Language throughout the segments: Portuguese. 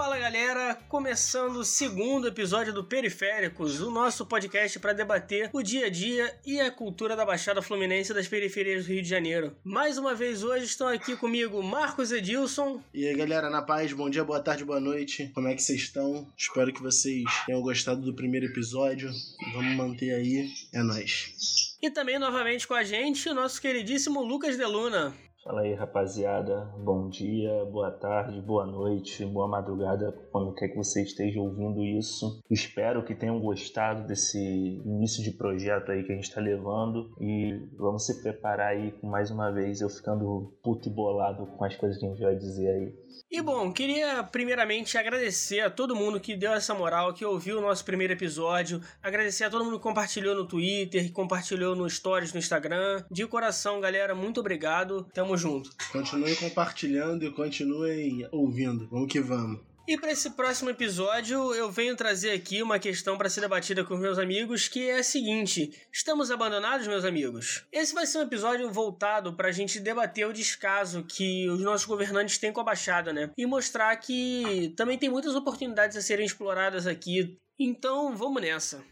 Fala galera, começando o segundo episódio do Periféricos, o nosso podcast para debater o dia a dia e a cultura da Baixada Fluminense das periferias do Rio de Janeiro. Mais uma vez hoje estão aqui comigo Marcos Edilson. E aí galera, na paz, bom dia, boa tarde, boa noite. Como é que vocês estão? Espero que vocês tenham gostado do primeiro episódio. Vamos manter aí, é nóis. E também novamente com a gente o nosso queridíssimo Lucas Deluna. Fala aí, rapaziada. Bom dia, boa tarde, boa noite, boa madrugada, quando quer que você esteja ouvindo isso. Espero que tenham gostado desse início de projeto aí que a gente está levando e vamos se preparar aí mais uma vez eu ficando puto e bolado com as coisas que a gente vai dizer aí. E bom, queria primeiramente agradecer a todo mundo que deu essa moral, que ouviu o nosso primeiro episódio, agradecer a todo mundo que compartilhou no Twitter, que compartilhou no Stories no Instagram. De coração, galera, muito obrigado. Tamo junto. Continuem compartilhando e continuem ouvindo. Vamos que vamos. E para esse próximo episódio, eu venho trazer aqui uma questão para ser debatida com meus amigos, que é a seguinte: estamos abandonados, meus amigos? Esse vai ser um episódio voltado para a gente debater o descaso que os nossos governantes têm com a Baixada, né? E mostrar que também tem muitas oportunidades a serem exploradas aqui. Então, vamos nessa.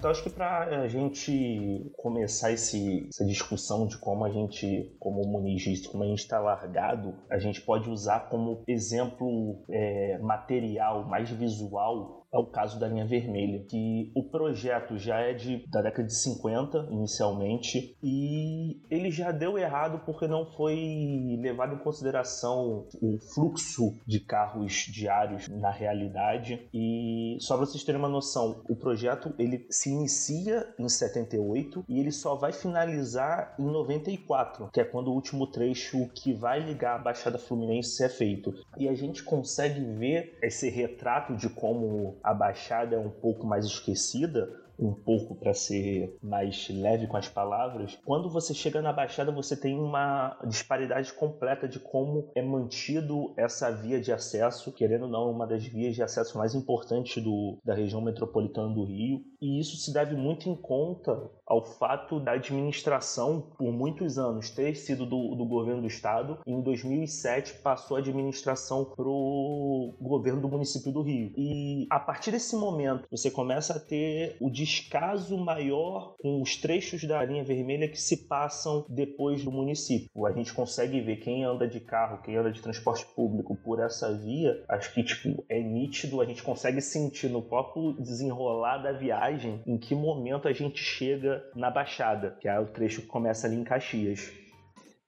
Então acho que para a gente começar esse, essa discussão de como a gente, como monigista, como a gente está largado, a gente pode usar como exemplo é, material, mais visual, é o caso da linha vermelha, que o projeto já é de, da década de 50 inicialmente e ele já deu errado porque não foi levado em consideração o fluxo de carros diários na realidade e só para vocês terem uma noção, o projeto ele se inicia em 78 e ele só vai finalizar em 94, que é quando o último trecho que vai ligar a Baixada Fluminense é feito. E a gente consegue ver esse retrato de como a Baixada é um pouco mais esquecida, um pouco para ser mais leve com as palavras, quando você chega na Baixada você tem uma disparidade completa de como é mantido essa via de acesso, querendo ou não, uma das vias de acesso mais importantes do, da região metropolitana do Rio, e isso se deve muito em conta ao fato da administração, por muitos anos, ter sido do, do governo do estado, em 2007 passou a administração para o governo do município do Rio. E a partir desse momento você começa a ter o descaso maior com os trechos da linha vermelha que se passam depois do município. A gente consegue ver quem anda de carro, quem anda de transporte público por essa via, acho que tipo, é nítido, a gente consegue sentir no próprio desenrolar da viagem em que momento a gente chega na Baixada, que é o trecho que começa ali em Caxias.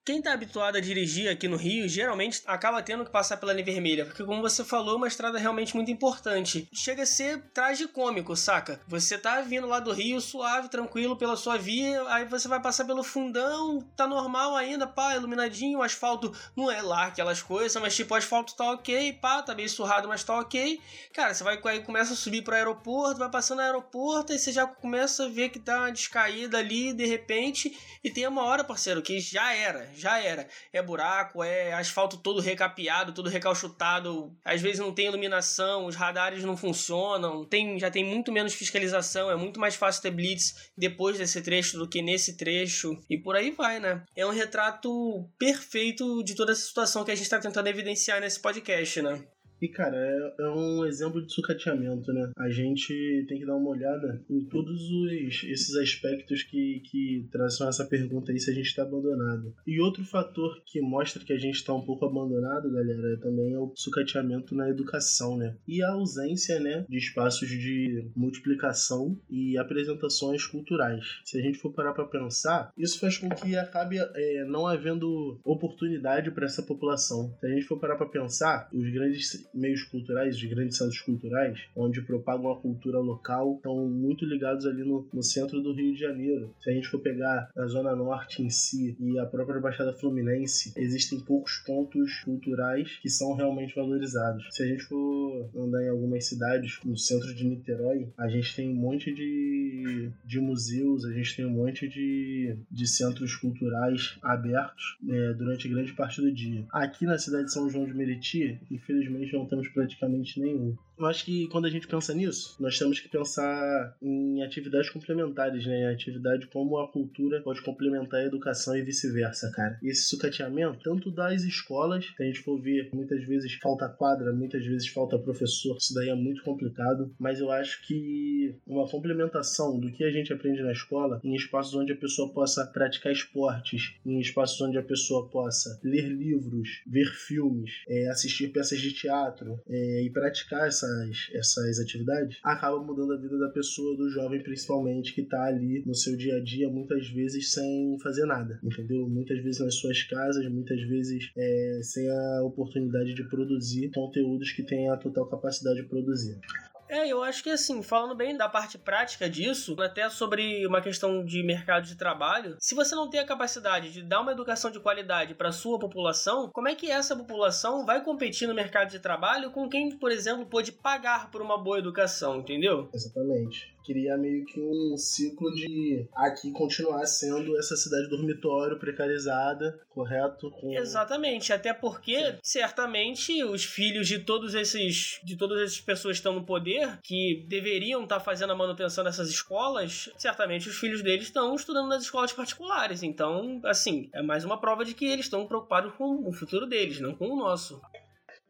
Quem tá habituado a dirigir aqui no Rio, geralmente acaba tendo que passar pela linha vermelha, porque como você falou, é uma estrada realmente muito importante. Chega a ser tragicômico, saca? Você tá vindo lá do Rio suave, tranquilo pela sua via, aí você vai passar pelo fundão, tá normal ainda, pá, iluminadinho, o asfalto não é lá aquelas coisas, mas tipo, o asfalto tá ok, pá, tá meio surrado, mas tá ok. Cara, você vai aí começa a subir pro aeroporto, vai passando no aeroporto, e você já começa a ver que tá uma descaída ali, de repente, e tem uma hora, parceiro, que já era já era. É buraco, é asfalto todo recapeado, todo recalchutado. Às vezes não tem iluminação, os radares não funcionam, tem, já tem muito menos fiscalização, é muito mais fácil ter blitz depois desse trecho do que nesse trecho. E por aí vai, né? É um retrato perfeito de toda essa situação que a gente está tentando evidenciar nesse podcast, né? E, cara, é, é, um exemplo de sucateamento, né? A gente tem que dar uma olhada em todos os, esses aspectos que, que trazem essa pergunta aí se a gente está abandonado. E outro fator que mostra que a gente está um pouco abandonado, galera, também é o sucateamento na educação, né? E a ausência, né, de espaços de multiplicação e apresentações culturais. Se a gente for parar para pensar, isso faz com que acabe é, não havendo oportunidade para essa população. Se a gente for parar para pensar, os grandes meios culturais, de grandes centros culturais, onde propagam a cultura local, estão muito ligados ali no, no centro do Rio de Janeiro. Se a gente for pegar a Zona Norte em si e a própria Baixada Fluminense, existem poucos pontos culturais que são realmente valorizados. Se a gente for andar em algumas cidades, no centro de Niterói, a gente tem um monte de, de museus, a gente tem um monte de, de centros culturais abertos é, durante grande parte do dia. Aqui na cidade de São João de Meriti, infelizmente não temos praticamente nenhum. Eu acho que quando a gente pensa nisso, nós temos que pensar em atividades complementares, né? Em atividade como a cultura pode complementar a educação e vice-versa, cara. Esse sucateamento, tanto das escolas, se a gente for ver, muitas vezes falta quadra, muitas vezes falta professor, isso daí é muito complicado, mas eu acho que uma complementação do que a gente aprende na escola em espaços onde a pessoa possa praticar esportes, em espaços onde a pessoa possa ler livros, ver filmes, é, assistir peças de teatro é, e praticar essas, essas atividades, acaba mudando a vida da pessoa, do jovem principalmente, que está ali no seu dia a dia, muitas vezes sem fazer nada, entendeu? Muitas vezes nas suas casas, muitas vezes é, sem a oportunidade de produzir conteúdos que têm a total capacidade de produzir. É, eu acho que assim, falando bem da parte prática disso, até sobre uma questão de mercado de trabalho, se você não tem a capacidade de dar uma educação de qualidade para sua população, como é que essa população vai competir no mercado de trabalho com quem, por exemplo, pode pagar por uma boa educação, entendeu? Exatamente queria meio que um ciclo de aqui continuar sendo essa cidade dormitório precarizada, correto? Com... Exatamente, até porque Sim. certamente os filhos de todos esses de todas essas pessoas que estão no poder, que deveriam estar tá fazendo a manutenção dessas escolas, certamente os filhos deles estão estudando nas escolas particulares. Então, assim, é mais uma prova de que eles estão preocupados com o futuro deles, não com o nosso.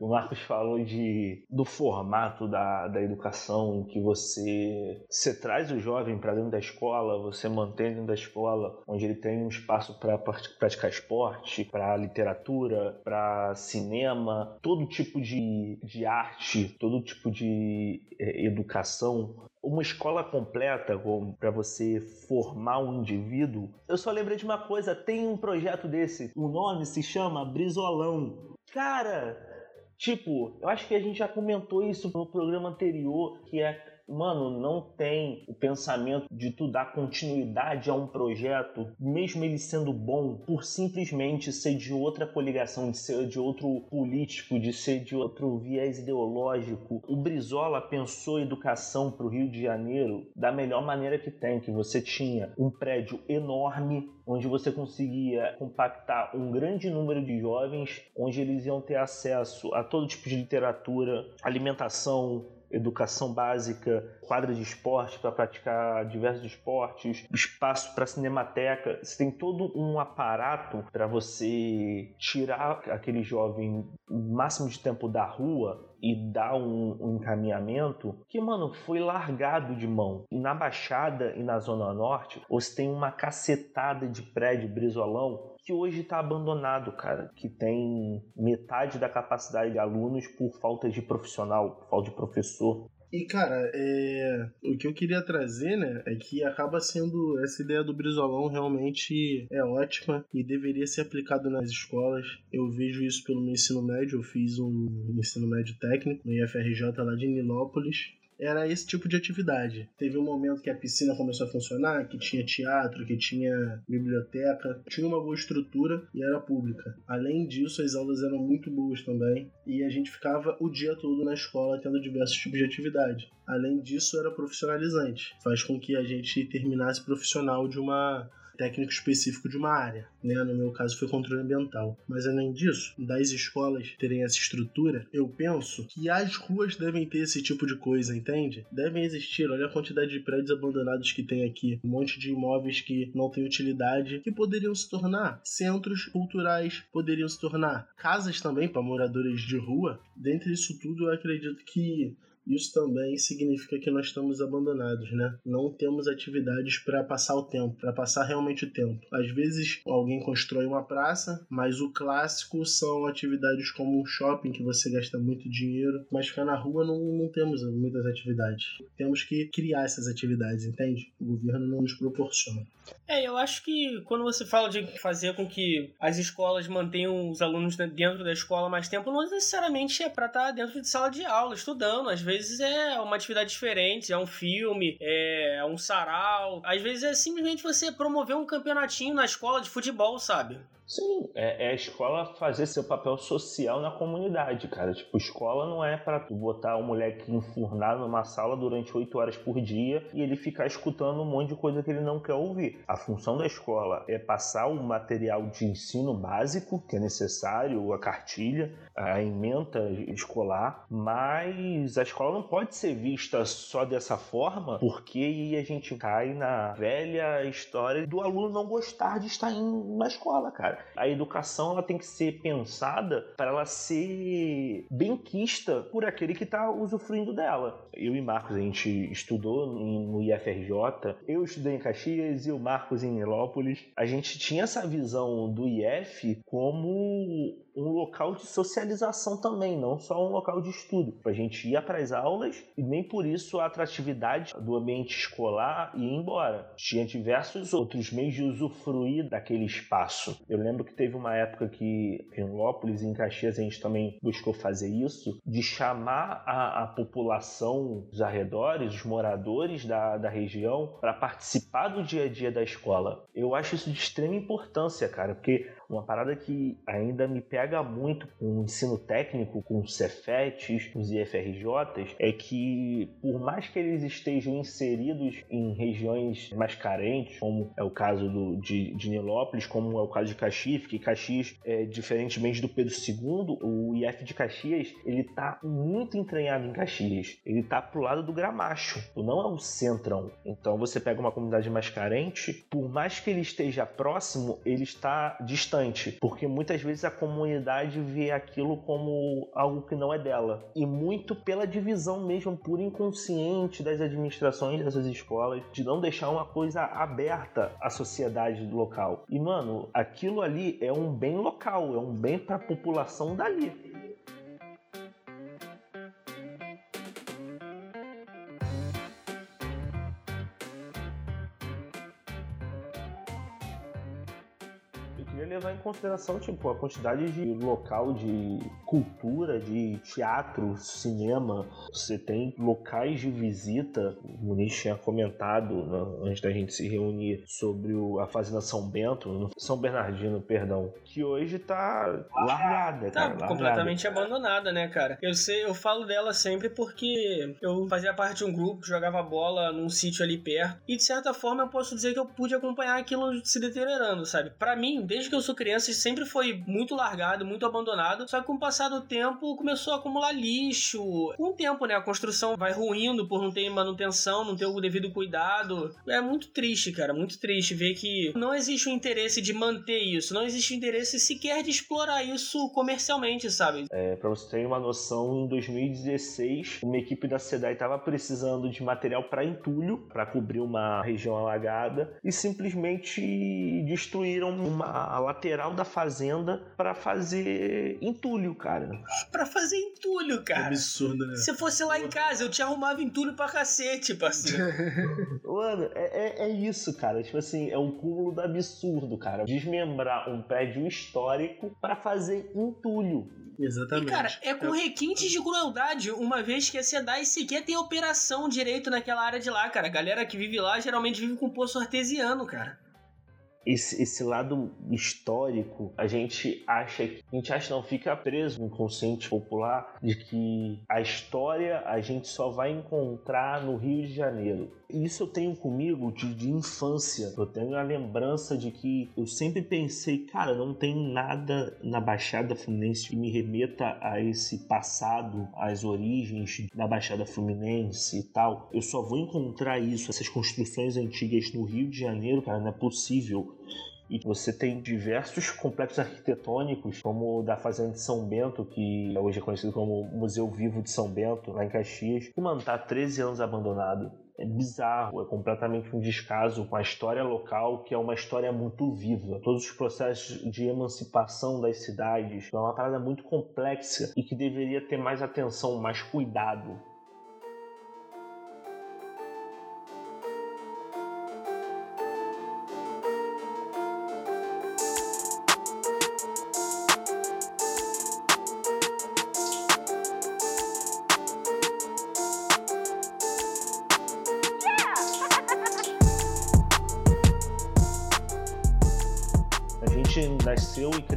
O Marcos falou de, do formato da, da educação, que você, você traz o jovem para dentro da escola, você mantém dentro da escola, onde ele tem um espaço para praticar esporte, para literatura, para cinema, todo tipo de, de arte, todo tipo de é, educação uma escola completa para você formar um indivíduo. Eu só lembrei de uma coisa, tem um projeto desse, o nome se chama Brizolão. Cara, Tipo, eu acho que a gente já comentou isso no programa anterior, que é mano, não tem o pensamento de tu dar continuidade a um projeto, mesmo ele sendo bom, por simplesmente ser de outra coligação, de ser de outro político, de ser de outro viés ideológico. O Brizola pensou educação para o Rio de Janeiro da melhor maneira que tem, que você tinha um prédio enorme onde você conseguia compactar um grande número de jovens, onde eles iam ter acesso a todo tipo de literatura, alimentação, educação básica, quadra de esporte para praticar diversos esportes, espaço para cinemateca. Você tem todo um aparato para você tirar aquele jovem o máximo de tempo da rua e dar um, um, encaminhamento que, mano, foi largado de mão. Na Baixada e na Zona Norte, você tem uma cacetada de prédio brisolão que hoje está abandonado, cara, que tem metade da capacidade de alunos por falta de profissional, por falta de professor. E, cara, é... o que eu queria trazer, né, é que acaba sendo essa ideia do brizolão realmente é ótima e deveria ser aplicado nas escolas. Eu vejo isso pelo meu ensino médio, eu fiz um ensino médio técnico no IFRJ lá de Nilópolis era esse tipo de atividade. Teve um momento que a piscina começou a funcionar, que tinha teatro, que tinha biblioteca, tinha uma boa estrutura e era pública. Além disso, as aulas eram muito boas também e a gente ficava o dia todo na escola tendo diversos tipos de atividade. Além disso, era profissionalizante. Faz com que a gente terminasse profissional de uma técnico específico de uma área, né? No meu caso foi controle ambiental. Mas além disso, das escolas terem essa estrutura, eu penso que as ruas devem ter esse tipo de coisa, entende? Devem existir, olha a quantidade de prédios abandonados que tem aqui, um monte de imóveis que não têm utilidade, que poderiam se tornar centros culturais, poderiam se tornar casas também para moradores de rua. Dentre isso tudo, eu acredito que isso também significa que nós estamos abandonados, né? Não temos atividades para passar o tempo, para passar realmente o tempo. Às vezes alguém constrói uma praça, mas o clássico são atividades como um shopping que você gasta muito dinheiro, mas ficar na rua não, não temos muitas atividades. Temos que criar essas atividades, entende? O governo não nos proporciona. É, eu acho que quando você fala de fazer com que as escolas mantenham os alunos dentro da escola mais tempo, não necessariamente é para estar tá dentro de sala de aula, estudando. Às vezes é uma atividade diferente, é um filme, é um sarau. Às vezes é simplesmente você promover um campeonatinho na escola de futebol, sabe? Sim, é, é, a escola fazer seu papel social na comunidade, cara. Tipo, escola não é para tu botar o moleque enfurnado numa sala durante oito horas por dia e ele ficar escutando um monte de coisa que ele não quer ouvir. A função da escola é passar o material de ensino básico que é necessário, a cartilha, a ementa escolar, mas a escola não pode ser vista só dessa forma, porque a gente cai na velha história do aluno não gostar de estar em, na escola, cara. A educação ela tem que ser pensada para ela ser benquista por aquele que está usufruindo dela. Eu e Marcos, a gente estudou no IFRJ, eu estudei em Caxias e o Marcos em Nilópolis. A gente tinha essa visão do IF como um local de socialização também, não só um local de estudo. A gente ia para as aulas e nem por isso a atratividade do ambiente escolar ia embora. Tinha diversos outros meios de usufruir daquele espaço. Eu lembro que teve uma época que em Lópolis em Caxias a gente também buscou fazer isso, de chamar a, a população dos arredores, os moradores da, da região, para participar do dia a dia da escola. Eu acho isso de extrema importância, cara, porque uma parada que ainda me pega muito com o ensino técnico, com os Cefetes, os IFRJs, é que por mais que eles estejam inseridos em regiões mais carentes, como é o caso do, de, de Nilópolis, como é o caso de Caxias, que Caxias, é, diferentemente do Pedro II, o IF de Caxias, ele tá muito entranhado em Caxias. Ele tá pro lado do Gramacho, não é o centrão. Então você pega uma comunidade mais carente, por mais que ele esteja próximo, ele está distante, porque muitas vezes a comunidade vê aquilo como algo que não é dela. E muito pela divisão mesmo pura inconsciente das administrações dessas escolas, de não deixar uma coisa aberta à sociedade local. E mano, aquilo ali é um bem local, é um bem para a população dali. Consideração, tipo, a quantidade de local de cultura, de teatro, cinema. Você tem locais de visita. O Muniz tinha comentado né, antes da gente se reunir sobre o, a Fazenda São Bento, São Bernardino, perdão, que hoje tá largada, tá cara. Tá completamente abandonada, né, cara? Eu sei, eu falo dela sempre porque eu fazia parte de um grupo que jogava bola num sítio ali perto e de certa forma eu posso dizer que eu pude acompanhar aquilo se deteriorando, sabe? Para mim, desde que eu sou criança, sempre foi muito largado, muito abandonado. Só que com o passar do tempo começou a acumular lixo. Com o tempo, né? A construção vai ruindo por não ter manutenção, não ter o devido cuidado. É muito triste, cara. Muito triste ver que não existe o interesse de manter isso. Não existe interesse sequer de explorar isso comercialmente, sabe? É, pra você ter uma noção, em 2016, uma equipe da SEDAI estava precisando de material para entulho, para cobrir uma região alagada, e simplesmente destruíram uma lateral da fazenda para fazer entulho, cara. Para fazer entulho, cara. absurdo, né? Se fosse lá em casa, eu te arrumava entulho pra cacete, parceiro. Mano, é, é, é, isso, cara. Tipo assim, é um cúmulo do absurdo, cara. Desmembrar um prédio histórico para fazer entulho. Exatamente. E, cara, é com requintes de crueldade, uma vez que a SEDAI sequer tem operação direito naquela área de lá, cara. A galera que vive lá geralmente vive com poço artesiano, cara esse, esse lado histórico, a gente acha que. A gente acha não, fica preso no consciente popular de que a história a gente só vai encontrar no Rio de Janeiro. Isso eu tenho comigo de, de infância. Eu tenho a lembrança de que eu sempre pensei, cara, não tem nada na Baixada Fluminense que me remeta a esse passado, às origens da Baixada Fluminense e tal. Eu só vou encontrar isso, essas construções antigas no Rio de Janeiro, cara, não é possível. E você tem diversos complexos arquitetônicos, como o da Fazenda de São Bento, que hoje é conhecido como Museu Vivo de São Bento, lá em Caxias, que, mano, tá há 13 anos abandonado é bizarro, é completamente um descaso com a história local, que é uma história muito viva. Todos os processos de emancipação das cidades é uma parada muito complexa e que deveria ter mais atenção, mais cuidado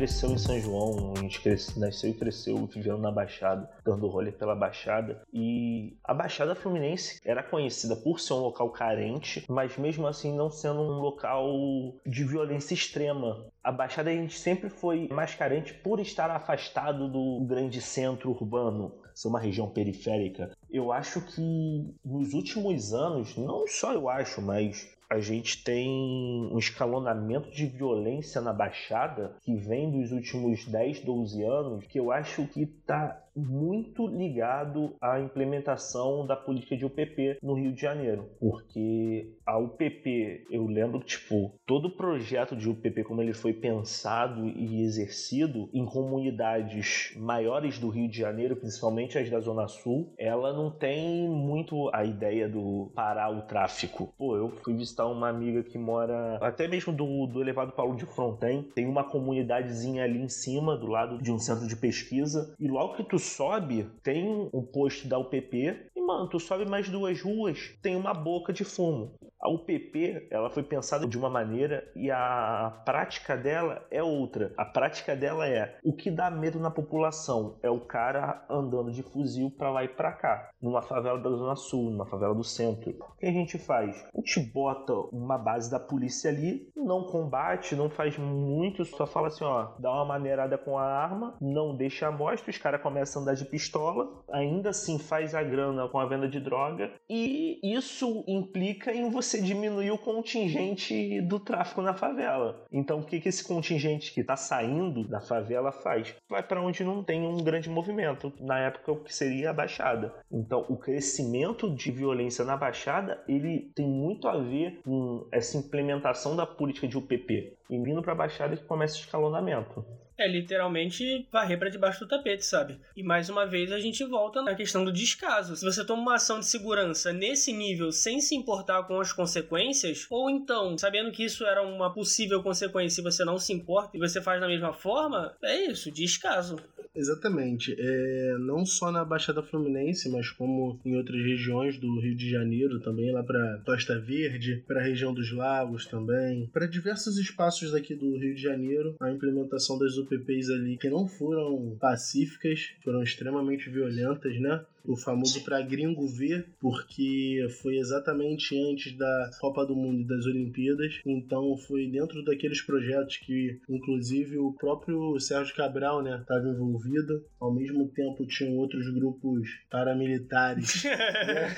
cresceu em São João, a gente cresce, nasceu e cresceu vivendo na Baixada, dando rolê pela Baixada. E a Baixada Fluminense era conhecida por ser um local carente, mas mesmo assim não sendo um local de violência extrema. A Baixada a gente sempre foi mais carente por estar afastado do grande centro urbano, ser uma região periférica. Eu acho que nos últimos anos, não só eu acho, mas a gente tem um escalonamento de violência na Baixada que vem dos últimos 10, 12 anos, que eu acho que está muito ligado à implementação da política de UPP no Rio de Janeiro, porque a UPP, eu lembro que tipo, todo o projeto de UPP como ele foi pensado e exercido em comunidades maiores do Rio de Janeiro, principalmente as da Zona Sul, ela não tem muito a ideia do parar o tráfico. Pô, eu fui visitar uma amiga que mora até mesmo do, do elevado Paulo de Fronten, tem uma comunidadezinha ali em cima, do lado de um centro de pesquisa, e logo que tu sobe, tem um posto da UPP e, mano, tu sobe mais duas ruas, tem uma boca de fumo. A UPP, ela foi pensada de uma maneira e a prática dela é outra. A prática dela é o que dá medo na população é o cara andando de fuzil para lá e para cá, numa favela da zona sul, numa favela do centro. O que a gente faz? A gente bota uma base da polícia ali, não combate, não faz muito, só fala assim, ó, dá uma maneirada com a arma, não deixa a mostra, os caras começam a andar de pistola, ainda assim faz a grana com a venda de droga e isso implica em você diminuir o contingente do tráfico na favela. Então, o que, que esse contingente que está saindo da favela faz? Vai para onde não tem um grande movimento, na época o que seria a Baixada. Então, o crescimento de violência na Baixada ele tem muito a ver com essa implementação da política de UPP. E vindo para a Baixada que começa o escalonamento. É literalmente varrer para debaixo do tapete, sabe? E mais uma vez a gente volta na questão do descaso. Se você toma uma ação de segurança nesse nível sem se importar com as consequências, ou então sabendo que isso era uma possível consequência e você não se importa e você faz da mesma forma, é isso, descaso. Exatamente. É, não só na Baixada Fluminense, mas como em outras regiões do Rio de Janeiro também, lá para Costa Verde, para a região dos Lagos também, para diversos espaços daqui do Rio de Janeiro, a implementação das UPPs ali que não foram pacíficas, foram extremamente violentas, né? O famoso para gringo ver, porque foi exatamente antes da Copa do Mundo e das Olimpíadas. Então foi dentro daqueles projetos que, inclusive, o próprio Sérgio Cabral, né, estava envolvido. Ao mesmo tempo tinham outros grupos paramilitares né,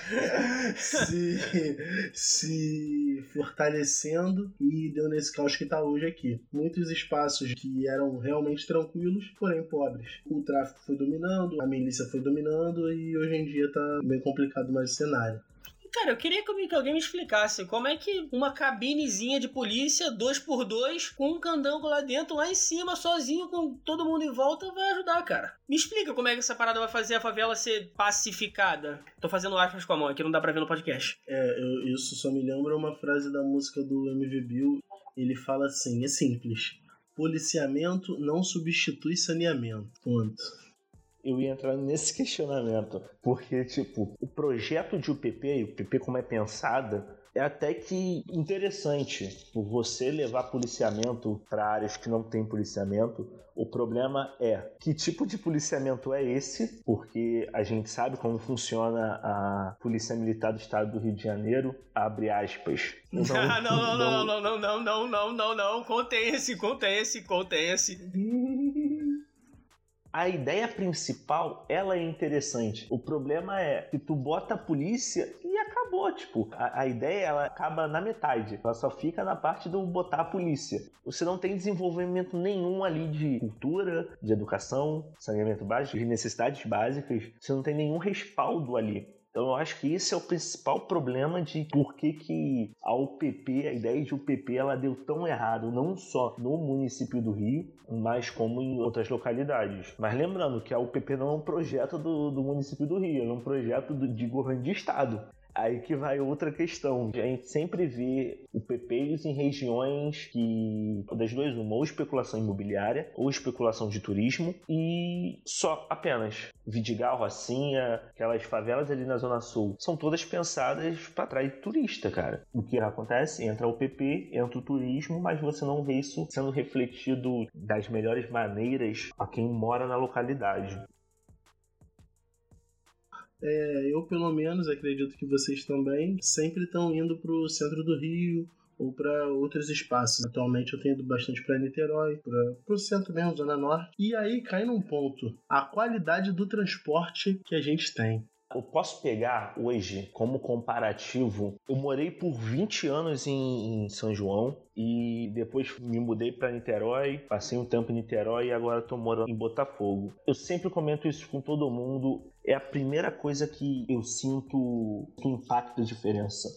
se, se fortalecendo e deu nesse caos que está hoje aqui. Muitos espaços que eram realmente tranquilos, porém pobres. O tráfico foi dominando, a milícia foi dominando e hoje em dia tá bem complicado mais o cenário. Cara, eu queria que alguém me explicasse como é que uma cabinezinha de polícia, dois por dois, com um candango lá dentro, lá em cima, sozinho, com todo mundo em volta, vai ajudar, cara. Me explica como é que essa parada vai fazer a favela ser pacificada. Tô fazendo aspas com a mão aqui, não dá pra ver no podcast. É, eu, isso só me lembra uma frase da música do MV Bill. Ele fala assim: é simples. Policiamento não substitui saneamento. Ponto eu ia entrar nesse questionamento. Porque, tipo, o projeto de UPP, e o UPP como é pensada, é até que interessante você levar policiamento para áreas que não tem policiamento. O problema é que tipo de policiamento é esse, porque a gente sabe como funciona a Polícia Militar do Estado do Rio de Janeiro, abre aspas. Não, não, não, não, não, não, não, não, não, não, não, contém esse, contém esse, contém esse. A ideia principal, ela é interessante. O problema é que tu bota a polícia e acabou, tipo, a, a, ideia ela acaba na metade. Ela só fica na parte do botar a polícia. Você não tem desenvolvimento nenhum ali de cultura, de educação, saneamento básico, de necessidades básicas. Você não tem nenhum respaldo ali. Então eu acho que esse é o principal problema de por que, que a UPP, a ideia de UPP, ela deu tão errado, não só no município do Rio, mas como em outras localidades. Mas lembrando que a UPP não é um projeto do, do município do Rio, é um projeto do, de governo de estado. Aí que vai outra questão. A gente sempre vê o PPs em regiões que, das duas, uma, ou especulação imobiliária ou especulação de turismo e só apenas. Vidigal, Rocinha, aquelas favelas ali na Zona Sul, são todas pensadas para atrair turista, cara. O que acontece? Entra o PP, entra o turismo, mas você não vê isso sendo refletido das melhores maneiras a quem mora na localidade. É, eu, pelo menos, acredito que vocês também sempre estão indo para o centro do Rio ou para outros espaços. Atualmente eu tenho ido bastante para Niterói, para o centro mesmo, Zona Norte. E aí cai num ponto: a qualidade do transporte que a gente tem. Eu posso pegar hoje como comparativo. Eu morei por 20 anos em, em São João e depois me mudei para Niterói, passei um tempo em Niterói e agora estou morando em Botafogo. Eu sempre comento isso com todo mundo. É a primeira coisa que eu sinto que impacta a diferença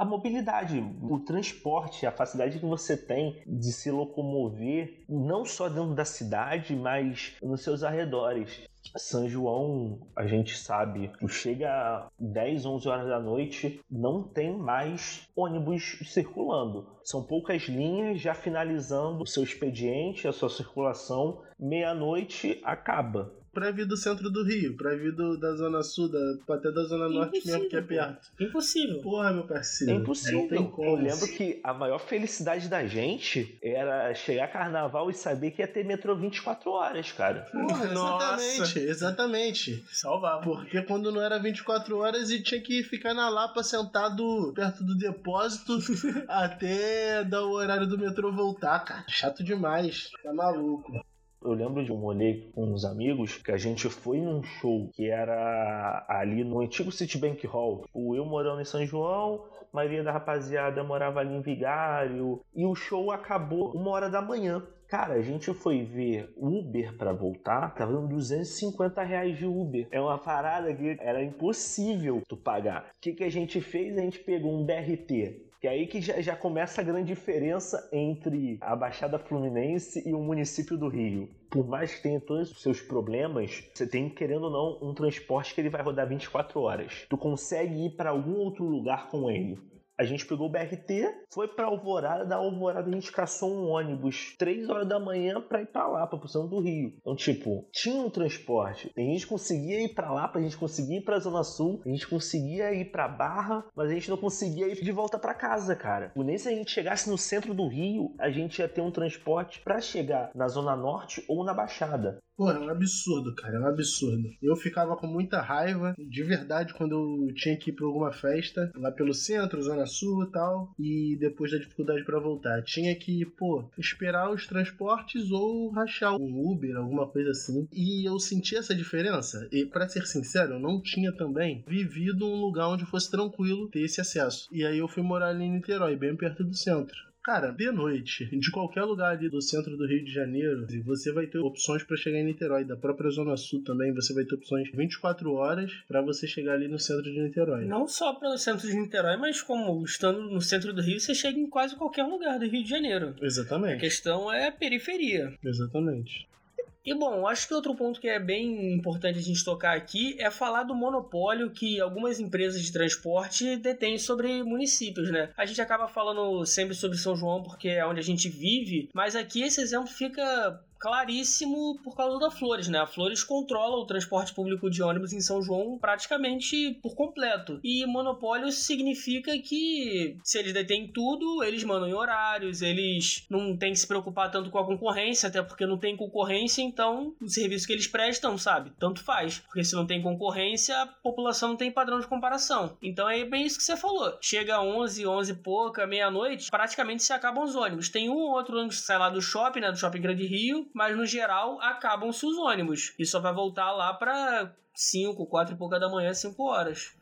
a mobilidade, o transporte, a facilidade que você tem de se locomover, não só dentro da cidade, mas nos seus arredores. São João, a gente sabe, chega 10, 11 horas da noite, não tem mais ônibus circulando. São poucas linhas já finalizando o seu expediente, a sua circulação, meia-noite acaba pra vir do centro do Rio, pra vir do, da Zona Sul, da, até da Zona Norte Impossível, mesmo, que é perto. Impossível. Porra, meu parceiro. É impossível. Eu lembro que a maior felicidade da gente era chegar carnaval e saber que ia ter metrô 24 horas, cara. Porra, exatamente, exatamente. Salvava. Porque quando não era 24 horas e tinha que ficar na Lapa sentado perto do depósito até dar o horário do metrô voltar, cara. Chato demais. Tá maluco. Eu lembro de um rolê com uns amigos que a gente foi num show que era ali no antigo Citibank Hall. O eu morando em São João, a maioria da rapaziada morava ali em Vigário. E o show acabou uma hora da manhã. Cara, a gente foi ver Uber para voltar, tava dando 250 reais de Uber. É uma parada que era impossível tu pagar. O que, que a gente fez? A gente pegou um BRT que é aí que já, já começa a grande diferença entre a Baixada Fluminense e o município do Rio. Por mais que tenha todos os seus problemas, você tem, querendo ou não, um transporte que ele vai rodar 24 horas. Tu consegue ir para algum outro lugar com ele. A gente pegou o BRT, foi pra Alvorada, da Alvorada a gente caçou um ônibus 3 horas da manhã pra ir pra lá, pra posição do Rio. Então, tipo, tinha um transporte. A gente conseguia ir pra lá, a gente conseguia ir pra Zona Sul, a gente conseguia ir pra Barra, mas a gente não conseguia ir de volta pra casa, cara. Nem se a gente chegasse no centro do Rio, a gente ia ter um transporte para chegar na Zona Norte ou na Baixada. Pô, é um absurdo, cara, é um absurdo. Eu ficava com muita raiva, de verdade, quando eu tinha que ir pra alguma festa, lá pelo centro, Zona Sul e tal, e depois da dificuldade para voltar. Tinha que, pô, esperar os transportes ou rachar um Uber, alguma coisa assim. E eu senti essa diferença, e para ser sincero, eu não tinha também vivido um lugar onde fosse tranquilo ter esse acesso. E aí eu fui morar ali em Niterói, bem perto do centro. Cara, de noite, de qualquer lugar ali do centro do Rio de Janeiro, você vai ter opções para chegar em Niterói. Da própria Zona Sul também, você vai ter opções 24 horas para você chegar ali no centro de Niterói. Não só pelo centro de Niterói, mas como estando no centro do Rio, você chega em quase qualquer lugar do Rio de Janeiro. Exatamente. A questão é a periferia. Exatamente. E bom, acho que outro ponto que é bem importante a gente tocar aqui é falar do monopólio que algumas empresas de transporte detêm sobre municípios, né? A gente acaba falando sempre sobre São João porque é onde a gente vive, mas aqui esse exemplo fica claríssimo por causa da Flores, né? A Flores controla o transporte público de ônibus em São João praticamente por completo. E monopólio significa que se eles detêm tudo, eles mandam em horários, eles não têm que se preocupar tanto com a concorrência, até porque não tem concorrência, então o serviço que eles prestam, sabe? Tanto faz. Porque se não tem concorrência, a população não tem padrão de comparação. Então é bem isso que você falou. Chega 11, 11 e pouca, meia-noite, praticamente se acabam os ônibus. Tem um ou outro ônibus que sai lá do shopping, né? Do shopping Grande Rio, mas no geral acabam-se os ônibus. E só vai voltar lá para 5, 4 e pouca da manhã, 5 horas.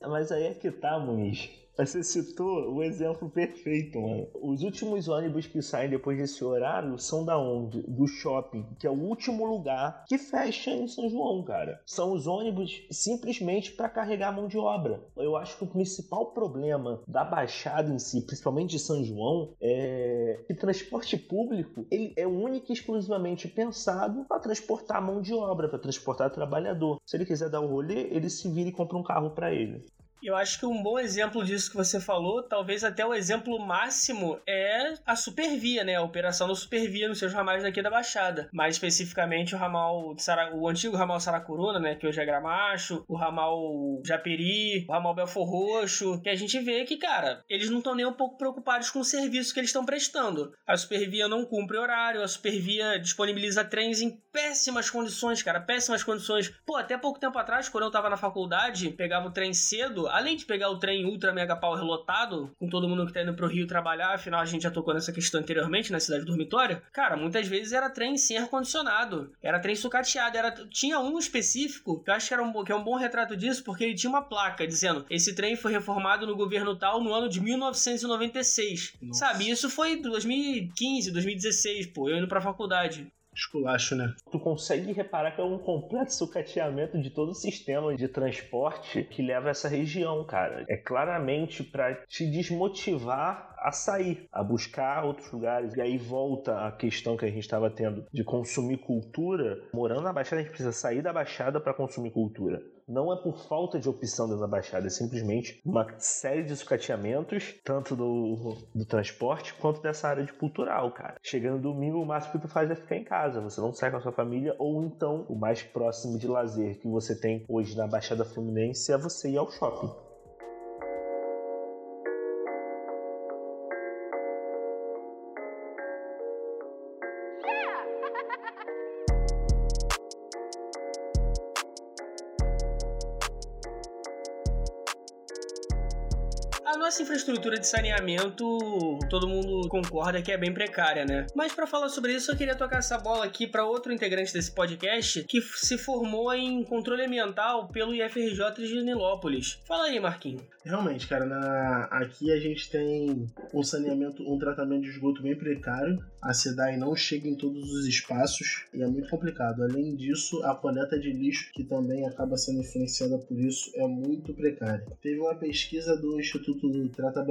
Mas aí é que tá, Muniz. Você citou o exemplo perfeito, mano. Os últimos ônibus que saem depois desse horário são da onde? Do shopping, que é o último lugar que fecha em São João, cara. São os ônibus simplesmente para carregar mão de obra. Eu acho que o principal problema da Baixada em si, principalmente de São João, é que transporte público ele é único e exclusivamente pensado para transportar mão de obra, para transportar trabalhador. Se ele quiser dar o rolê, ele se vira e compra um carro para ele. Eu acho que um bom exemplo disso que você falou, talvez até o exemplo máximo, é a Supervia, né? A operação da Supervia nos seus ramais daqui da Baixada. Mais especificamente o ramal Sara... o antigo ramal Saracuruna, né? Que hoje é Gramacho, o ramal Japeri, o ramal Belfor Roxo, que a gente vê que, cara, eles não estão nem um pouco preocupados com o serviço que eles estão prestando. A Supervia não cumpre horário, a Supervia disponibiliza trens em péssimas condições, cara, péssimas condições. Pô, até pouco tempo atrás, quando eu tava na faculdade, pegava o trem cedo, além de pegar o trem ultra mega power lotado, com todo mundo que tá indo pro Rio trabalhar, afinal a gente já tocou nessa questão anteriormente, na cidade dormitória, cara, muitas vezes era trem sem ar-condicionado, era trem sucateado, era... tinha um específico, que eu acho que, era um, que é um bom retrato disso, porque ele tinha uma placa dizendo, esse trem foi reformado no governo tal no ano de 1996, Nossa. sabe? Isso foi 2015, 2016, pô, eu indo pra faculdade esculacho, né? Tu consegue reparar que é um completo sucateamento de todo o sistema de transporte que leva a essa região, cara. É claramente para te desmotivar a sair, a buscar outros lugares. E aí volta a questão que a gente estava tendo de consumir cultura. Morando na Baixada, a gente precisa sair da Baixada para consumir cultura não é por falta de opção dentro da Baixada, é simplesmente uma série de sucateamentos, tanto do, do transporte quanto dessa área de cultural, cara. Chegando domingo, o máximo que tu faz é ficar em casa, você não sai com a sua família, ou então o mais próximo de lazer que você tem hoje na Baixada Fluminense é você ir ao shopping. De saneamento, todo mundo concorda que é bem precária, né? Mas para falar sobre isso, eu queria tocar essa bola aqui para outro integrante desse podcast que se formou em controle ambiental pelo IFRJ de Nilópolis. Fala aí, Marquinhos. Realmente, cara, na... aqui a gente tem um saneamento, um tratamento de esgoto bem precário. A SEDAI não chega em todos os espaços e é muito complicado. Além disso, a coleta de lixo, que também acaba sendo influenciada por isso, é muito precária. Teve uma pesquisa do Instituto Trata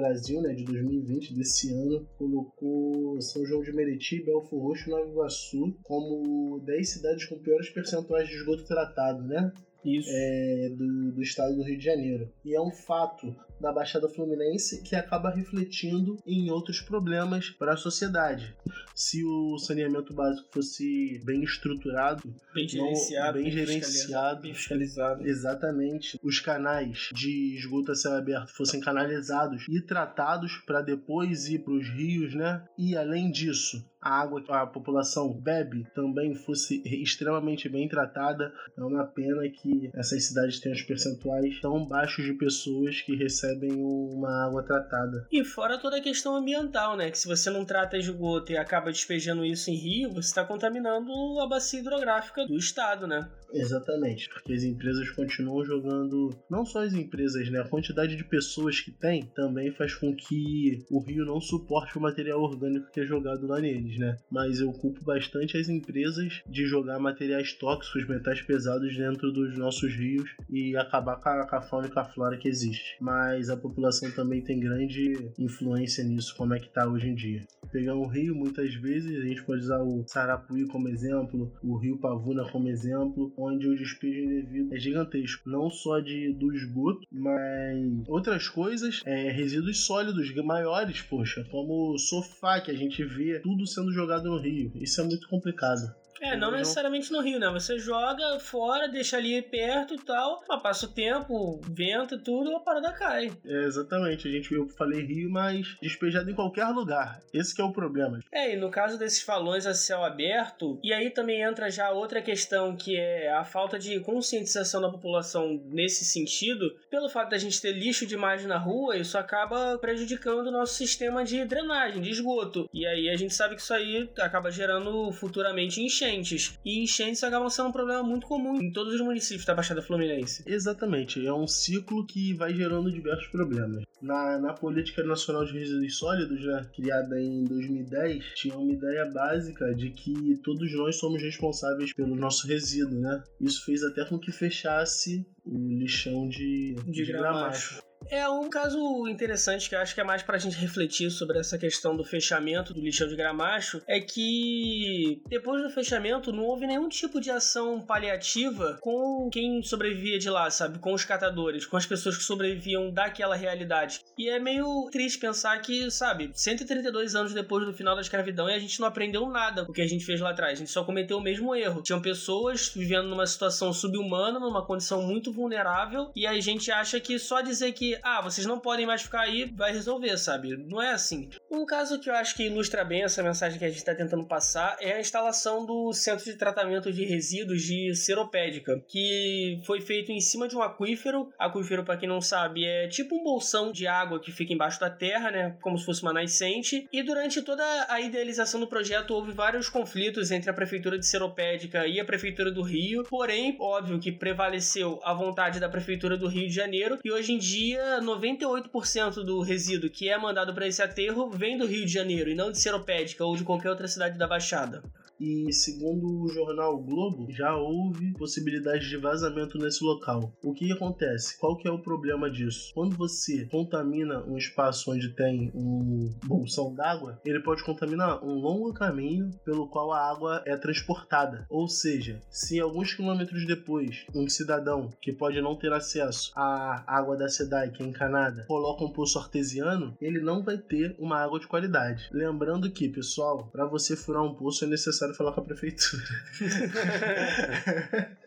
né, de 2020, desse ano, colocou São João de Meriti, Belfor Roxo e Nova Iguaçu como 10 cidades com piores percentuais de esgoto tratado, né? É, do, do estado do Rio de Janeiro. E é um fato da Baixada Fluminense que acaba refletindo em outros problemas para a sociedade. Se o saneamento básico fosse bem estruturado, bem gerenciado, bem, bem gerenciado, bem fiscalizado, exatamente, os canais de esgoto a céu aberto fossem canalizados e tratados para depois ir para os rios, né? E além disso, a água que a população bebe também fosse extremamente bem tratada. É uma pena que essas cidades tenham os percentuais tão baixos de pessoas que recebem uma água tratada. E fora toda a questão ambiental, né? Que se você não trata esgoto e acaba despejando isso em rio, você está contaminando a bacia hidrográfica do estado, né? Exatamente, porque as empresas continuam jogando, não só as empresas, né? A quantidade de pessoas que tem também faz com que o rio não suporte o material orgânico que é jogado lá neles, né? Mas eu culpo bastante as empresas de jogar materiais tóxicos, metais pesados dentro dos nossos rios e acabar com a, com a fauna e com a flora que existe. Mas a população também tem grande influência nisso, como é que tá hoje em dia. Pegar um rio, muitas vezes, a gente pode usar o Sarapuí como exemplo, o rio Pavuna como exemplo, onde o despejo indevido é gigantesco. Não só de, do esgoto, mas outras coisas, é, resíduos sólidos maiores, poxa, como sofá que a gente vê tudo sendo jogado no rio. Isso é muito complicado. É, não necessariamente no rio, né? Você joga fora, deixa ali perto e tal, mas passa o tempo, vento e tudo, a parada cai. É, exatamente. A gente, eu falei rio, mas despejado em qualquer lugar. Esse é o problema. É, e no caso desses falões a céu aberto, e aí também entra já outra questão que é a falta de conscientização da população nesse sentido, pelo fato da gente ter lixo demais na rua, isso acaba prejudicando o nosso sistema de drenagem, de esgoto. E aí a gente sabe que isso aí acaba gerando futuramente enchente enchentes. E enchentes acabam sendo um problema muito comum em todos os municípios da Baixada Fluminense. Exatamente, é um ciclo que vai gerando diversos problemas. Na, na Política Nacional de Resíduos Sólidos, né, criada em 2010, tinha uma ideia básica de que todos nós somos responsáveis pelo nosso resíduo, né? Isso fez até com que fechasse o lixão de, de, de gramacho. gramacho. É um caso interessante que eu acho que é mais pra gente refletir sobre essa questão do fechamento do lixão de Gramacho, é que depois do fechamento não houve nenhum tipo de ação paliativa com quem sobrevivia de lá, sabe? Com os catadores, com as pessoas que sobreviviam daquela realidade. E é meio triste pensar que, sabe, 132 anos depois do final da escravidão e a gente não aprendeu nada do que a gente fez lá atrás. A gente só cometeu o mesmo erro. Tinham pessoas vivendo numa situação subhumana, numa condição muito vulnerável, e a gente acha que só dizer ah, vocês não podem mais ficar aí, vai resolver, sabe? Não é assim. Um caso que eu acho que ilustra bem essa mensagem que a gente está tentando passar é a instalação do Centro de Tratamento de Resíduos de Seropédica, que foi feito em cima de um aquífero. Aquífero, para quem não sabe, é tipo um bolsão de água que fica embaixo da terra, né? Como se fosse uma nascente. E durante toda a idealização do projeto houve vários conflitos entre a Prefeitura de Seropédica e a Prefeitura do Rio. Porém, óbvio que prevaleceu a vontade da Prefeitura do Rio de Janeiro e hoje em dia 98% do resíduo que é mandado para esse aterro vem do Rio de Janeiro e não de Seropédica ou de qualquer outra cidade da Baixada. E segundo o jornal Globo, já houve possibilidade de vazamento nesse local. O que acontece? Qual que é o problema disso? Quando você contamina um espaço onde tem um bolsão d'água, ele pode contaminar um longo caminho pelo qual a água é transportada. Ou seja, se alguns quilômetros depois um cidadão que pode não ter acesso à água da SEDAI, que é encanada, coloca um poço artesiano, ele não vai ter uma água de qualidade. Lembrando que, pessoal, para você furar um poço é necessário falar com a prefeitura.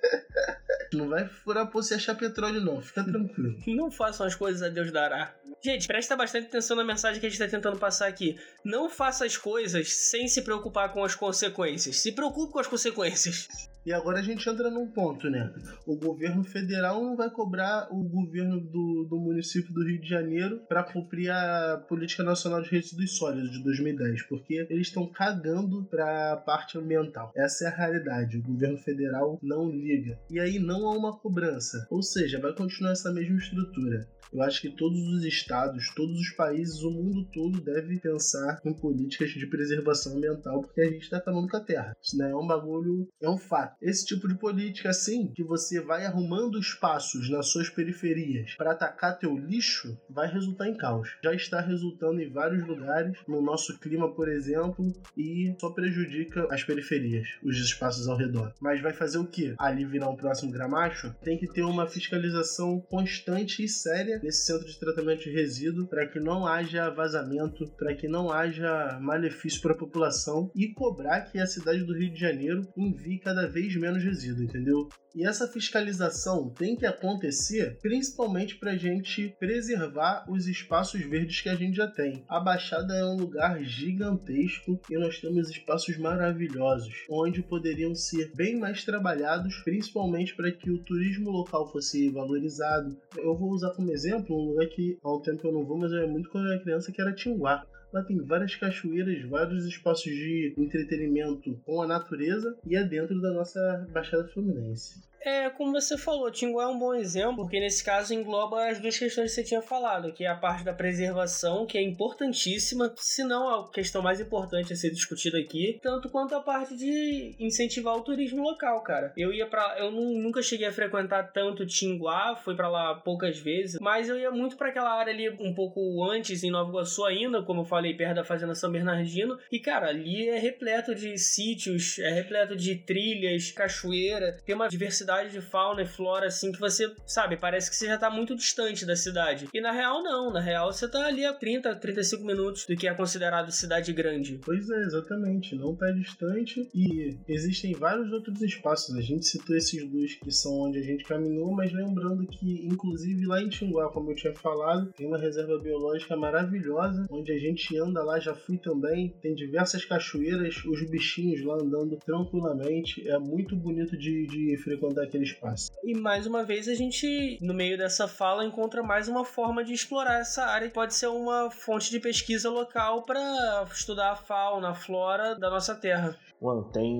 não vai furar poço e achar petróleo, não. Fica tranquilo. Não façam as coisas a Deus dará. Gente, presta bastante atenção na mensagem que a gente está tentando passar aqui. Não faça as coisas sem se preocupar com as consequências. Se preocupe com as consequências. E agora a gente entra num ponto, né? O governo federal não vai cobrar o governo do, do município do Rio de Janeiro para cumprir a Política Nacional de Resíduos Sólidos de 2010, porque eles estão cagando para a parte ambiental. Essa é a realidade. O governo federal não liga. E aí não há uma cobrança. Ou seja, vai continuar essa mesma estrutura. Eu acho que todos os estados, todos os países, o mundo todo deve pensar em políticas de preservação ambiental, porque a gente está acabando com a Terra. Isso não é um bagulho, é um fato. Esse tipo de política, assim, que você vai arrumando espaços nas suas periferias para atacar teu lixo, vai resultar em caos. Já está resultando em vários lugares, no nosso clima, por exemplo, e só prejudica as periferias, os espaços ao redor. Mas vai fazer o que? Ali virar um próximo gramacho? Tem que ter uma fiscalização constante e séria nesse centro de tratamento de resíduo para que não haja vazamento, para que não haja malefício para a população e cobrar que a cidade do Rio de Janeiro envie cada vez menos resíduo, entendeu? E essa fiscalização tem que acontecer principalmente para a gente preservar os espaços verdes que a gente já tem. A Baixada é um lugar gigantesco e nós temos espaços maravilhosos, onde poderiam ser bem mais trabalhados, principalmente para que o turismo local fosse valorizado. Eu vou usar como exemplo um lugar que há um tempo eu não vou, mas eu é muito quando eu era criança, que era Tinguá. Lá tem várias cachoeiras, vários espaços de entretenimento com a natureza e é dentro da nossa Baixada Fluminense. É, como você falou, Tinguá é um bom exemplo, porque nesse caso engloba as duas questões que você tinha falado, que é a parte da preservação, que é importantíssima, se não a questão mais importante a ser discutida aqui, tanto quanto a parte de incentivar o turismo local, cara. Eu ia para, eu nunca cheguei a frequentar tanto Tinguá, fui para lá poucas vezes, mas eu ia muito para aquela área ali um pouco antes em Nova Iguaçu ainda, como eu falei, perto da fazenda São Bernardino, e cara, ali é repleto de sítios, é repleto de trilhas, cachoeira, tem uma diversidade diversidade de fauna e flora, assim, que você, sabe, parece que você já tá muito distante da cidade. E na real, não. Na real, você tá ali a 30, 35 minutos do que é considerado cidade grande. Pois é, exatamente. Não tá distante e existem vários outros espaços. A gente citou esses dois que são onde a gente caminhou, mas lembrando que, inclusive, lá em Tinguá, como eu tinha falado, tem uma reserva biológica maravilhosa, onde a gente anda lá, já fui também. Tem diversas cachoeiras, os bichinhos lá andando tranquilamente. É muito bonito de, de frequentar daquele espaço. E mais uma vez a gente, no meio dessa fala, encontra mais uma forma de explorar essa área que pode ser uma fonte de pesquisa local para estudar a fauna, a flora da nossa terra. Mano, tem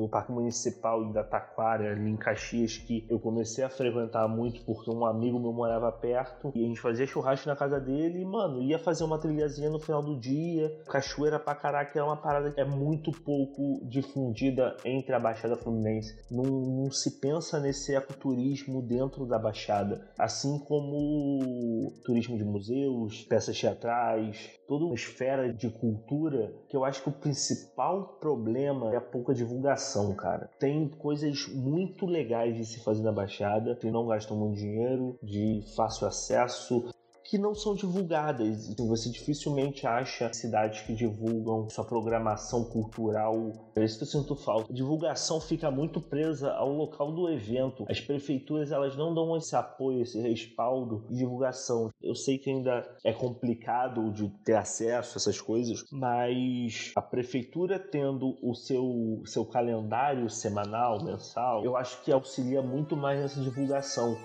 o Parque Municipal da Taquara, ali em Caxias, que eu comecei a frequentar muito porque um amigo meu morava perto e a gente fazia churrasco na casa dele e, mano, ia fazer uma trilhazinha no final do dia. Cachoeira pra caraca é uma parada que é muito pouco difundida entre a Baixada Fluminense. Não, não se pensa nesse ecoturismo dentro da Baixada, assim como turismo de museus, peças teatrais, toda uma esfera de cultura que eu acho que o principal problema é a pouca divulgação, cara. Tem coisas muito legais de se fazer na Baixada, que não gastam muito dinheiro, de fácil acesso, que não são divulgadas. Então, você dificilmente acha cidades que divulgam sua programação cultural. É isso que eu sinto falta. A divulgação fica muito presa ao local do evento. As prefeituras elas não dão esse apoio, esse respaldo de divulgação. Eu sei que ainda é complicado de ter acesso a essas coisas, mas a prefeitura tendo o seu, seu calendário semanal, mensal, eu acho que auxilia muito mais nessa divulgação.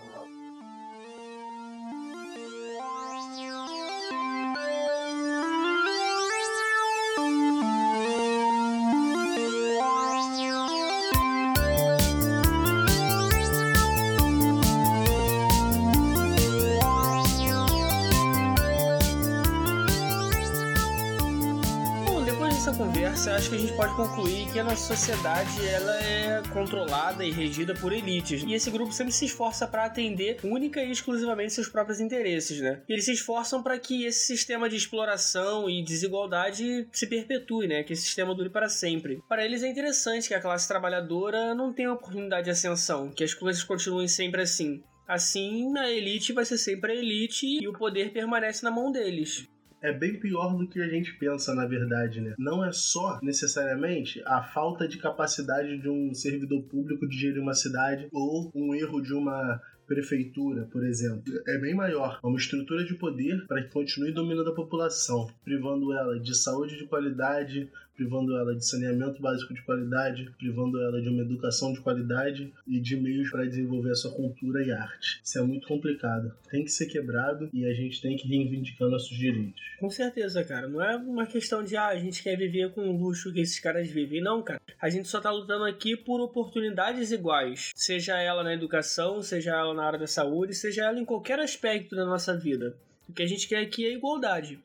Concluir que a nossa sociedade ela é controlada e regida por elites. E esse grupo sempre se esforça para atender única e exclusivamente seus próprios interesses, né? E eles se esforçam para que esse sistema de exploração e desigualdade se perpetue, né? Que esse sistema dure para sempre. Para eles é interessante que a classe trabalhadora não tenha oportunidade de ascensão, que as coisas continuem sempre assim. Assim, a elite vai ser sempre a elite e o poder permanece na mão deles é bem pior do que a gente pensa, na verdade, né? Não é só necessariamente a falta de capacidade de um servidor público de gerir uma cidade ou um erro de uma prefeitura, por exemplo, é bem maior. É uma estrutura de poder para que continue dominando a população, privando ela de saúde de qualidade, privando ela de saneamento básico de qualidade, privando ela de uma educação de qualidade e de meios para desenvolver a sua cultura e arte. Isso é muito complicado. Tem que ser quebrado e a gente tem que reivindicar nossos direitos. Com certeza, cara. Não é uma questão de ah, a gente quer viver com o luxo que esses caras vivem. Não, cara. A gente só tá lutando aqui por oportunidades iguais. Seja ela na educação, seja ela na área da saúde, seja ela em qualquer aspecto da nossa vida. O que a gente quer aqui é igualdade.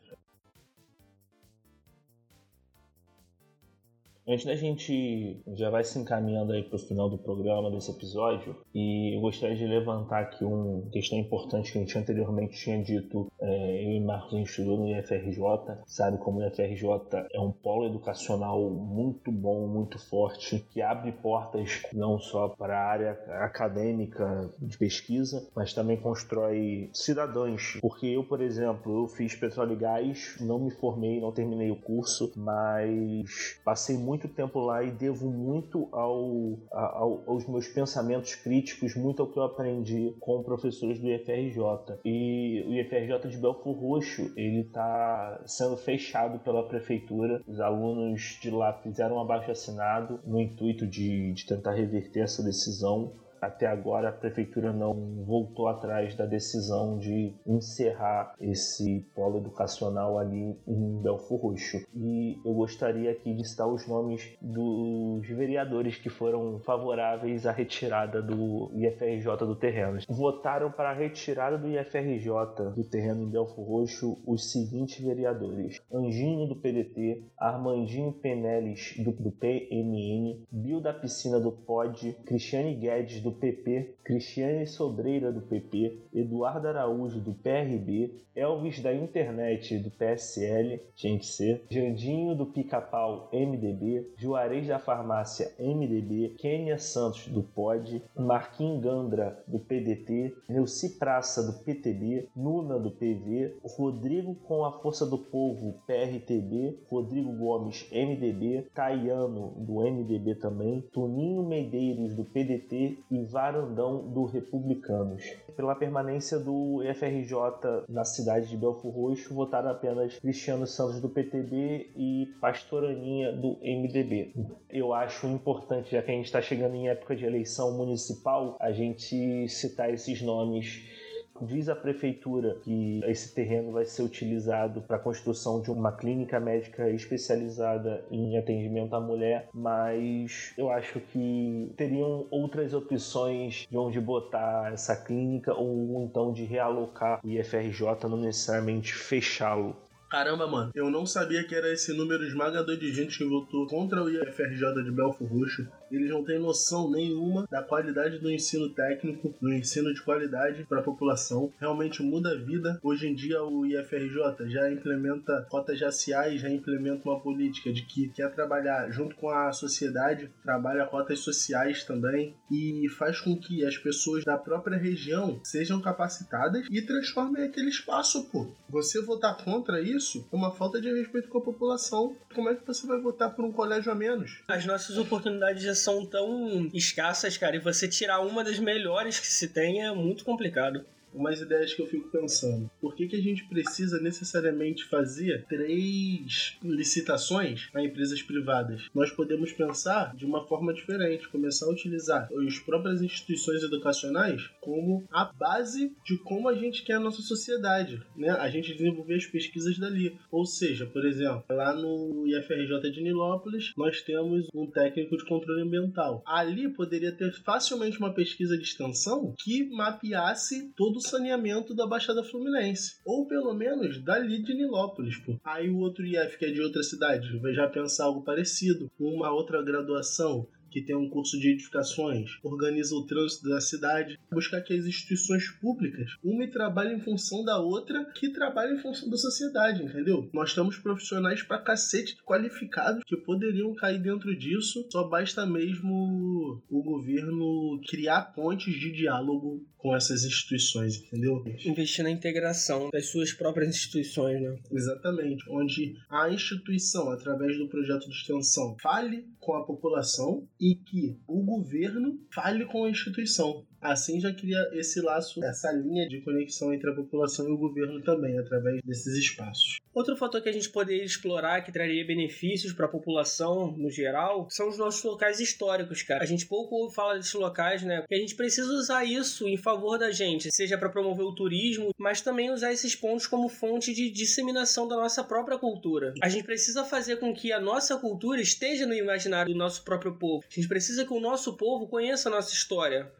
Antes da gente já vai se encaminhando aí para o final do programa desse episódio, e eu gostaria de levantar aqui uma questão importante que a gente anteriormente tinha dito, é, eu e Marcos a gente estudou no IFRJ, sabe como o IFRJ é um polo educacional muito bom, muito forte, que abre portas não só para a área acadêmica de pesquisa, mas também constrói cidadãos. Porque eu, por exemplo, eu fiz petróleo e gás, não me formei, não terminei o curso, mas passei muito muito tempo lá e devo muito ao, ao, aos meus pensamentos críticos, muito ao que eu aprendi com professores do IFRJ. E o IFRJ de Belfor Roxo, ele está sendo fechado pela prefeitura. Os alunos de lá fizeram um abaixo assinado no intuito de, de tentar reverter essa decisão até agora a prefeitura não voltou atrás da decisão de encerrar esse polo educacional ali em Belfor Roxo. E eu gostaria aqui de citar os nomes dos vereadores que foram favoráveis à retirada do IFRJ do terreno. Votaram para a retirada do IFRJ do terreno em Belfor Roxo os seguintes vereadores: Anjinho do PDT, Armandinho Penelis do, do PMN, Bill da Piscina do POD, Cristiane Guedes do do PP, Cristiane Sobreira do PP, Eduardo Araújo do PRB, Elvis da Internet do PSL, gente C, Jandinho do Pica-Pau MDB, Juarez da Farmácia MDB, Kênia Santos do POD, Marquinhos Gandra do PDT, Neuci Praça do PTB, Nuna do PV, Rodrigo com a Força do Povo PRTB, Rodrigo Gomes MDB, Taiano do MDB também, Toninho Medeiros do PDT e varandão do Republicanos. Pela permanência do FRJ na cidade de Belfort Roxo, votaram apenas Cristiano Santos do PTB e Pastor Aninha do MDB. Eu acho importante, já que a gente está chegando em época de eleição municipal, a gente citar esses nomes Diz a prefeitura que esse terreno vai ser utilizado para a construção de uma clínica médica especializada em atendimento à mulher, mas eu acho que teriam outras opções de onde botar essa clínica ou então de realocar o IFRJ, não necessariamente fechá-lo. Caramba, mano, eu não sabia que era esse número esmagador de gente que votou contra o IFRJ de Belfort Roxo. Eles não têm noção nenhuma da qualidade do ensino técnico, do ensino de qualidade para a população. Realmente muda a vida. Hoje em dia o IFRJ já implementa cotas raciais, já implementa uma política de que quer trabalhar junto com a sociedade, trabalha cotas sociais também e faz com que as pessoas da própria região sejam capacitadas e transformem aquele espaço, pô. Você votar contra isso é uma falta de respeito com a população. Como é que você vai votar por um colégio a menos? As nossas oportunidades são tão escassas, cara, e você tirar uma das melhores que se tem é muito complicado umas ideias que eu fico pensando. Por que, que a gente precisa necessariamente fazer três licitações a empresas privadas? Nós podemos pensar de uma forma diferente, começar a utilizar as próprias instituições educacionais como a base de como a gente quer a nossa sociedade, né? A gente desenvolver as pesquisas dali. Ou seja, por exemplo, lá no IFRJ de Nilópolis, nós temos um técnico de controle ambiental. Ali poderia ter facilmente uma pesquisa de extensão que mapeasse todo saneamento da Baixada Fluminense. Ou pelo menos dali de Nilópolis, pô. Aí o outro IF, que é de outra cidade, vai já pensar algo parecido. Uma outra graduação que tem um curso de edificações, organiza o trânsito da cidade, buscar que as instituições públicas, uma trabalhe em função da outra, que trabalhe em função da sociedade, entendeu? Nós temos profissionais pra cacete qualificados que poderiam cair dentro disso, só basta mesmo o governo criar pontes de diálogo com essas instituições, entendeu? Investir na integração das suas próprias instituições, né? Exatamente. Onde a instituição, através do projeto de extensão, fale com a população e que o governo fale com a instituição. Assim já cria esse laço, essa linha de conexão entre a população e o governo também, através desses espaços. Outro fator que a gente poderia explorar que traria benefícios para a população no geral são os nossos locais históricos, cara. A gente pouco fala desses locais, né? Porque a gente precisa usar isso em favor da gente, seja para promover o turismo, mas também usar esses pontos como fonte de disseminação da nossa própria cultura. A gente precisa fazer com que a nossa cultura esteja no imaginário do nosso próprio povo. A gente precisa que o nosso povo conheça a nossa história.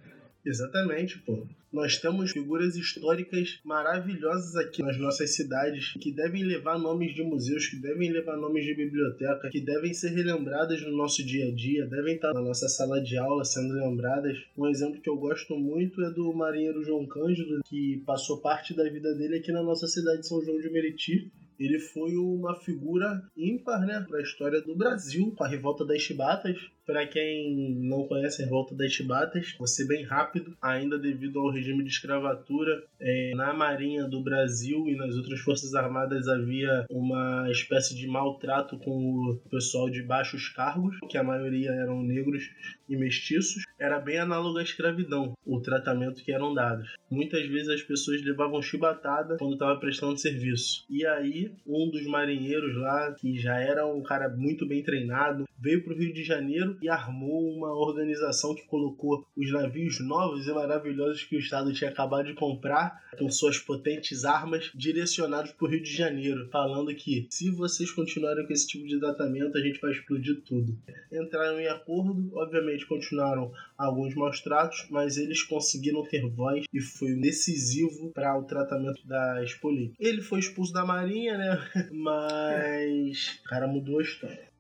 Exatamente, pô. Nós temos figuras históricas maravilhosas aqui nas nossas cidades que devem levar nomes de museus, que devem levar nomes de biblioteca, que devem ser relembradas no nosso dia a dia, devem estar na nossa sala de aula sendo lembradas. Um exemplo que eu gosto muito é do marinheiro João Cândido, que passou parte da vida dele aqui na nossa cidade de São João de Meriti ele foi uma figura ímpar né, para a história do Brasil, com a revolta das Chibatas. Para quem não conhece a revolta das Chibatas, vou ser bem rápido, ainda devido ao regime de escravatura, é, na Marinha do Brasil e nas outras forças armadas havia uma espécie de maltrato com o pessoal de baixos cargos, que a maioria eram negros e mestiços. Era bem análogo à escravidão, o tratamento que eram dados. Muitas vezes as pessoas levavam chibatada quando estavam prestando serviço. E aí, um dos marinheiros lá, que já era um cara muito bem treinado, veio para o Rio de Janeiro e armou uma organização que colocou os navios novos e maravilhosos que o Estado tinha acabado de comprar, com suas potentes armas, direcionados para o Rio de Janeiro, falando que se vocês continuarem com esse tipo de tratamento, a gente vai explodir tudo. Entraram em acordo, obviamente continuaram alguns maus tratos, mas eles conseguiram ter voz e foi decisivo para o tratamento da políticas. Ele foi expulso da Marinha, né? Mas o cara mudou a história.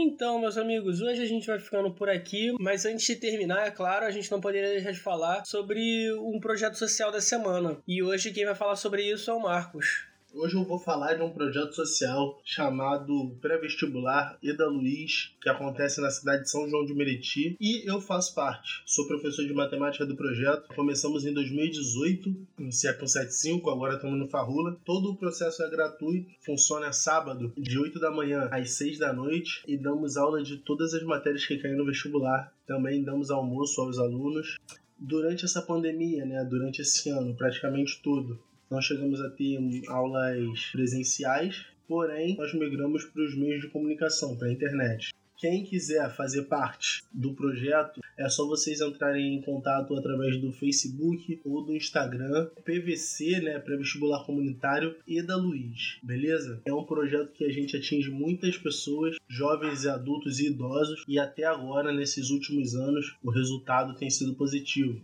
Então, meus amigos, hoje a gente vai ficando por aqui, mas antes de terminar, é claro, a gente não poderia deixar de falar sobre um projeto social da semana. E hoje quem vai falar sobre isso é o Marcos. Hoje eu vou falar de um projeto social chamado Pré-Vestibular Eda Luiz, que acontece na cidade de São João de Meriti, e eu faço parte. Sou professor de matemática do projeto. Começamos em 2018, no CEP 75, agora estamos no Farrula. Todo o processo é gratuito, funciona sábado, de 8 da manhã às 6 da noite, e damos aula de todas as matérias que caem no vestibular. Também damos almoço aos alunos durante essa pandemia, né, durante esse ano, praticamente todo, nós chegamos a ter aulas presenciais, porém nós migramos para os meios de comunicação, para a internet. Quem quiser fazer parte do projeto, é só vocês entrarem em contato através do Facebook ou do Instagram, PVC, né, pré-vestibular comunitário e da Luiz, beleza? É um projeto que a gente atinge muitas pessoas, jovens e adultos e idosos, e até agora, nesses últimos anos, o resultado tem sido positivo.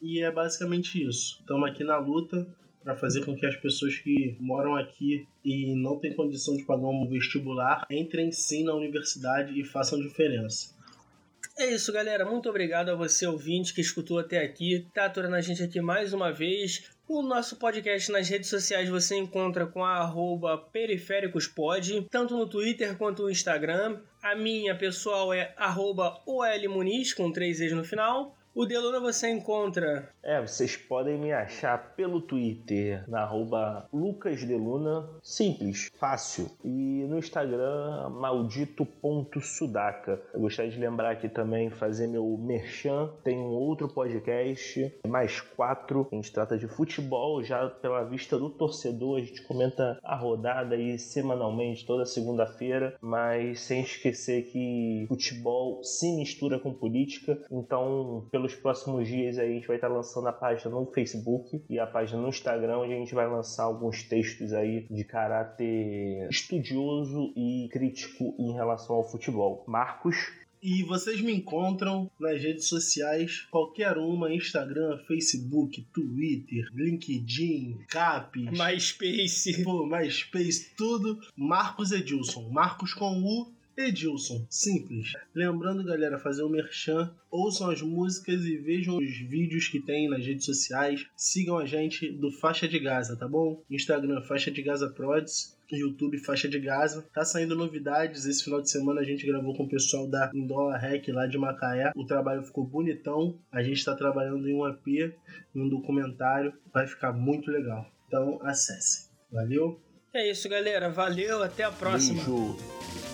E é basicamente isso. Estamos aqui na luta, para fazer com que as pessoas que moram aqui e não têm condição de pagar um vestibular entrem sim na universidade e façam diferença. É isso, galera. Muito obrigado a você, ouvinte, que escutou até aqui. Tá aturando a gente aqui mais uma vez. O nosso podcast nas redes sociais você encontra com a arroba periféricospod, tanto no Twitter quanto no Instagram. A minha pessoal é arroba olmuniz, com três e's no final. O Deluna você encontra. É, vocês podem me achar pelo Twitter, na arroba lucasdeluna, simples, fácil. E no Instagram, maldito.sudaca. Eu gostaria de lembrar aqui também, fazer meu merchan. Tem um outro podcast, mais quatro. A gente trata de futebol, já pela vista do torcedor. A gente comenta a rodada aí semanalmente, toda segunda-feira. Mas sem esquecer que futebol se mistura com política. Então, pelo pelos próximos dias aí a gente vai estar lançando a página no Facebook e a página no Instagram, onde a gente vai lançar alguns textos aí de caráter estudioso e crítico em relação ao futebol. Marcos, e vocês me encontram nas redes sociais, qualquer uma, Instagram, Facebook, Twitter, LinkedIn, Capes, MySpace, pô, MySpace, tudo. Marcos Edilson, Marcos com U Edilson, simples. Lembrando, galera, fazer o um merchan, ouçam as músicas e vejam os vídeos que tem nas redes sociais. Sigam a gente do Faixa de Gaza, tá bom? Instagram Faixa de Gaza Prods. YouTube Faixa de Gaza. Tá saindo novidades. Esse final de semana a gente gravou com o pessoal da Indola Rec lá de Macaé. O trabalho ficou bonitão. A gente está trabalhando em um EP, em um documentário. Vai ficar muito legal. Então acessem. Valeu? É isso, galera. Valeu. Até a próxima. Beijo.